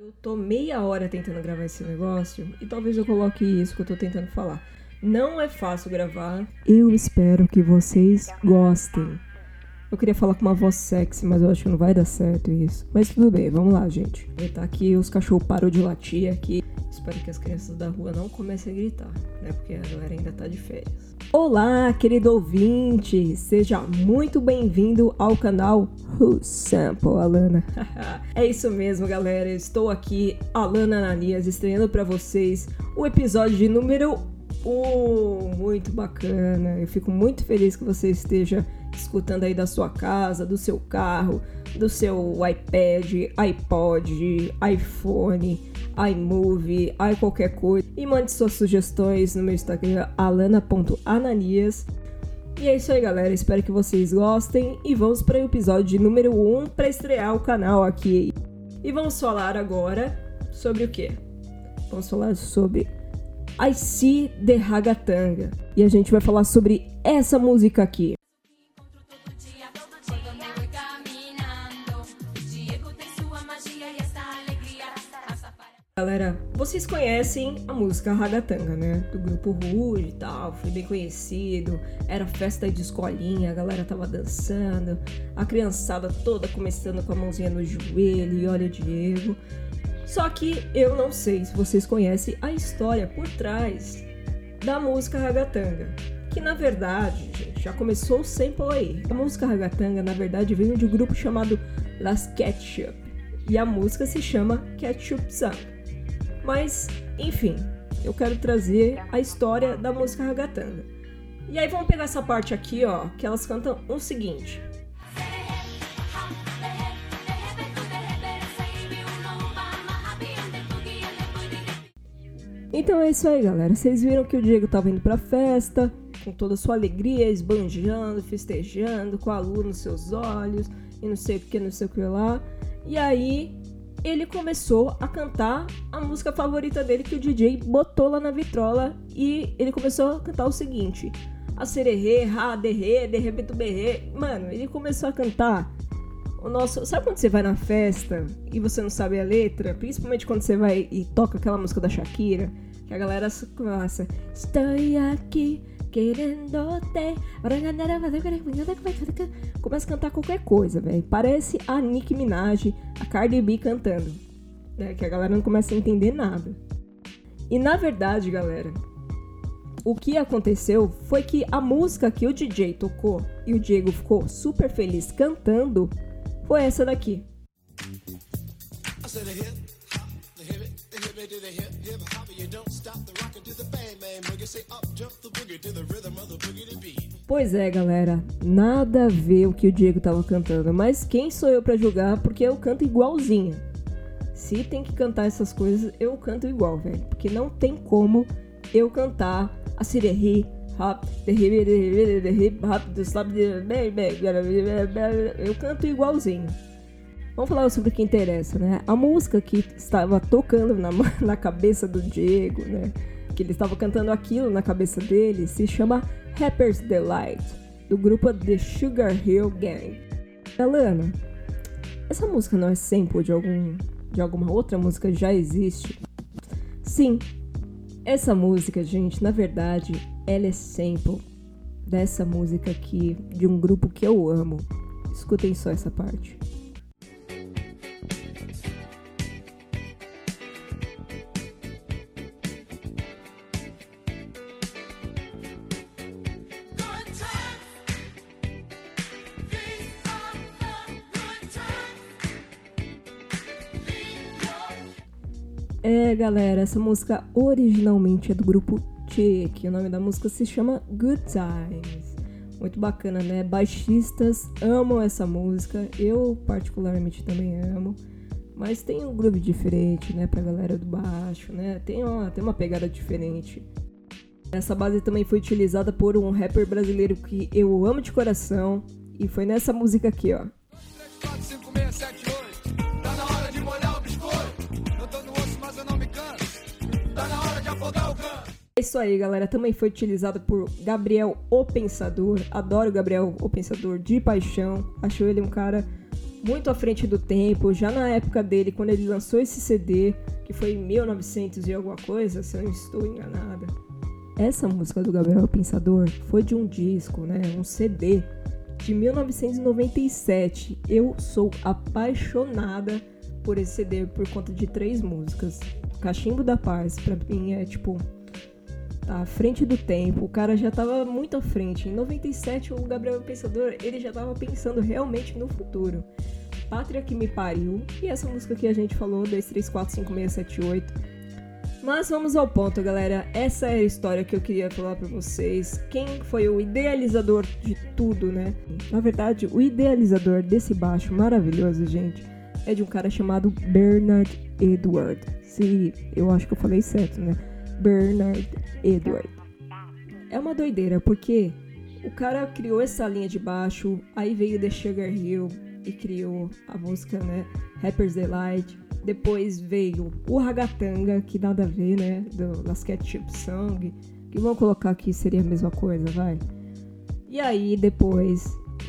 Eu tô meia hora tentando gravar esse negócio e talvez eu coloque isso que eu tô tentando falar. Não é fácil gravar. Eu espero que vocês gostem. Eu queria falar com uma voz sexy, mas eu acho que não vai dar certo isso. Mas tudo bem, vamos lá, gente. Tá aqui, os cachorros parou de latir aqui. Espero que as crianças da rua não comecem a gritar, né? Porque a galera ainda tá de férias. Olá, querido ouvinte! Seja muito bem-vindo ao canal Who Sample Alana. é isso mesmo, galera. Estou aqui, Alana Ananias, estreando para vocês o episódio de número 1. Muito bacana. Eu fico muito feliz que você esteja escutando aí da sua casa, do seu carro, do seu iPad, iPod, iPhone, iMovie, i qualquer coisa. E mande suas sugestões no meu Instagram, alana.ananias. E é isso aí, galera. Espero que vocês gostem. E vamos para o episódio número 1 para estrear o canal aqui. E vamos falar agora sobre o quê? Vamos falar sobre I See the Ragatanga. E a gente vai falar sobre essa música aqui. Galera, vocês conhecem a música Ragatanga, né? Do grupo Rude e tal, foi bem conhecido. Era festa de escolinha, a galera tava dançando, a criançada toda começando com a mãozinha no joelho e olha Diego. Só que eu não sei se vocês conhecem a história por trás da música Ragatanga. Que na verdade, gente, já começou o sample aí. A música Ragatanga, na verdade, veio de um grupo chamado Las Ketchup. E a música se chama Ketchup Song. Mas, enfim, eu quero trazer a história da música ragatanga. E aí vamos pegar essa parte aqui, ó, que elas cantam o seguinte. Então é isso aí, galera. Vocês viram que o Diego tava indo pra festa, com toda a sua alegria, esbanjando, festejando, com a lua nos seus olhos, e não sei o que, não sei o que lá. E aí ele começou a cantar a música favorita dele que o DJ botou lá na vitrola e ele começou a cantar o seguinte: a sererê, ra, derrê, derrebeto berrê. Mano, ele começou a cantar o nosso. Sabe quando você vai na festa e você não sabe a letra? Principalmente quando você vai e toca aquela música da Shakira, que a galera começa: Estou aqui querendo-te. Começa a cantar qualquer coisa, velho. Parece a Nicki Minaj, a Cardi B cantando. Né? Que a galera não começa a entender nada. E na verdade, galera, o que aconteceu foi que a música que o DJ tocou e o Diego ficou super feliz cantando foi essa daqui. Pois é, galera, nada a ver o que o Diego tava cantando, mas quem sou eu para julgar porque eu canto igualzinho. Se tem que cantar essas coisas, eu canto igual, velho, porque não tem como eu cantar a sirerri, rap, eu canto igualzinho. Vamos falar sobre o que interessa, né? A música que estava tocando na, na cabeça do Diego, né? Que ele estava cantando aquilo na cabeça dele, se chama Rapper's Delight, do grupo The Sugar Hill Gang. Alana, essa música não é sample de, algum, de alguma outra música já existe? Sim, essa música, gente, na verdade, ela é sample dessa música aqui, de um grupo que eu amo. Escutem só essa parte. É, galera, essa música originalmente é do grupo Che, que o nome da música se chama Good Times. Muito bacana, né? Baixistas amam essa música, eu particularmente também amo. Mas tem um groove diferente, né, pra galera do baixo, né? Tem uma, tem uma pegada diferente. Essa base também foi utilizada por um rapper brasileiro que eu amo de coração. E foi nessa música aqui, ó. Isso aí, galera. Também foi utilizado por Gabriel O Pensador. Adoro Gabriel O Pensador de paixão. Acho ele um cara muito à frente do tempo, já na época dele, quando ele lançou esse CD, que foi em 1900 e alguma coisa, se eu não estou enganada. Essa música do Gabriel Pensador foi de um disco, né, um CD de 1997. Eu sou apaixonada por esse CD por conta de três músicas. Cachimbo da Paz, pra mim é tipo à frente do tempo. O cara já tava muito à frente. Em 97, o Gabriel Pensador, ele já tava pensando realmente no futuro. Pátria que me pariu. E essa música que a gente falou, 2, 3, 4, 5, 6, 7, 8. Mas vamos ao ponto, galera. Essa é a história que eu queria falar para vocês. Quem foi o idealizador de tudo, né? Na verdade, o idealizador desse baixo maravilhoso, gente, é de um cara chamado Bernard Edward. Se eu acho que eu falei certo, né? Bernard Edward. É uma doideira, porque o cara criou essa linha de baixo, aí veio The Sugar Hill e criou a música, né? Rapper's Delight. Depois veio o Ragatanga, que nada a ver, né? Do Last Ketchup Song. Que vamos colocar aqui seria a mesma coisa, vai. E aí depois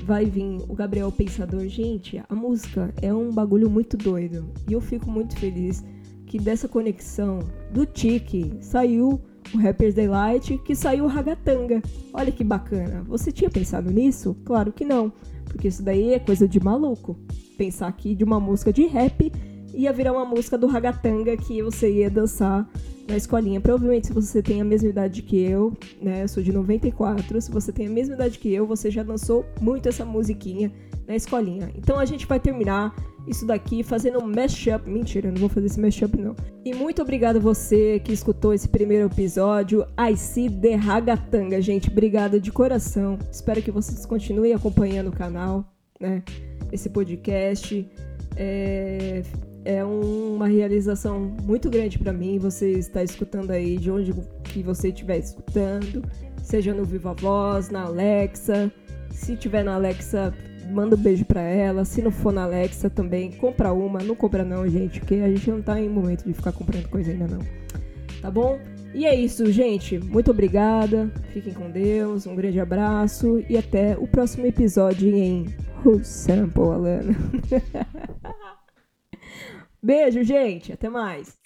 vai vir o Gabriel Pensador. Gente, a música é um bagulho muito doido. E eu fico muito feliz que dessa conexão do Tiki saiu o Rapper's Delight, que saiu o Ragatanga. Olha que bacana. Você tinha pensado nisso? Claro que não, porque isso daí é coisa de maluco. Pensar aqui de uma música de rap ia virar uma música do Ragatanga que você ia dançar na escolinha. Provavelmente, se você tem a mesma idade que eu, né? Eu sou de 94. Se você tem a mesma idade que eu, você já dançou muito essa musiquinha na escolinha. Então a gente vai terminar isso daqui fazendo um mashup. Mentira, não vou fazer esse mashup não. E muito obrigado você que escutou esse primeiro episódio. I see the Ragatanga, gente. Obrigada de coração. Espero que vocês continuem acompanhando o canal, né? Esse podcast. É, é uma realização muito grande para mim. Você está escutando aí de onde que você estiver escutando, seja no Viva Voz, na Alexa. Se tiver na Alexa, manda um beijo pra ela. Se não for na Alexa também, compra uma. Não compra não, gente, porque a gente não tá em momento de ficar comprando coisa ainda não. Tá bom? E é isso, gente. Muito obrigada. Fiquem com Deus. Um grande abraço e até o próximo episódio em Who Sample, Alana. Beijo, gente. Até mais.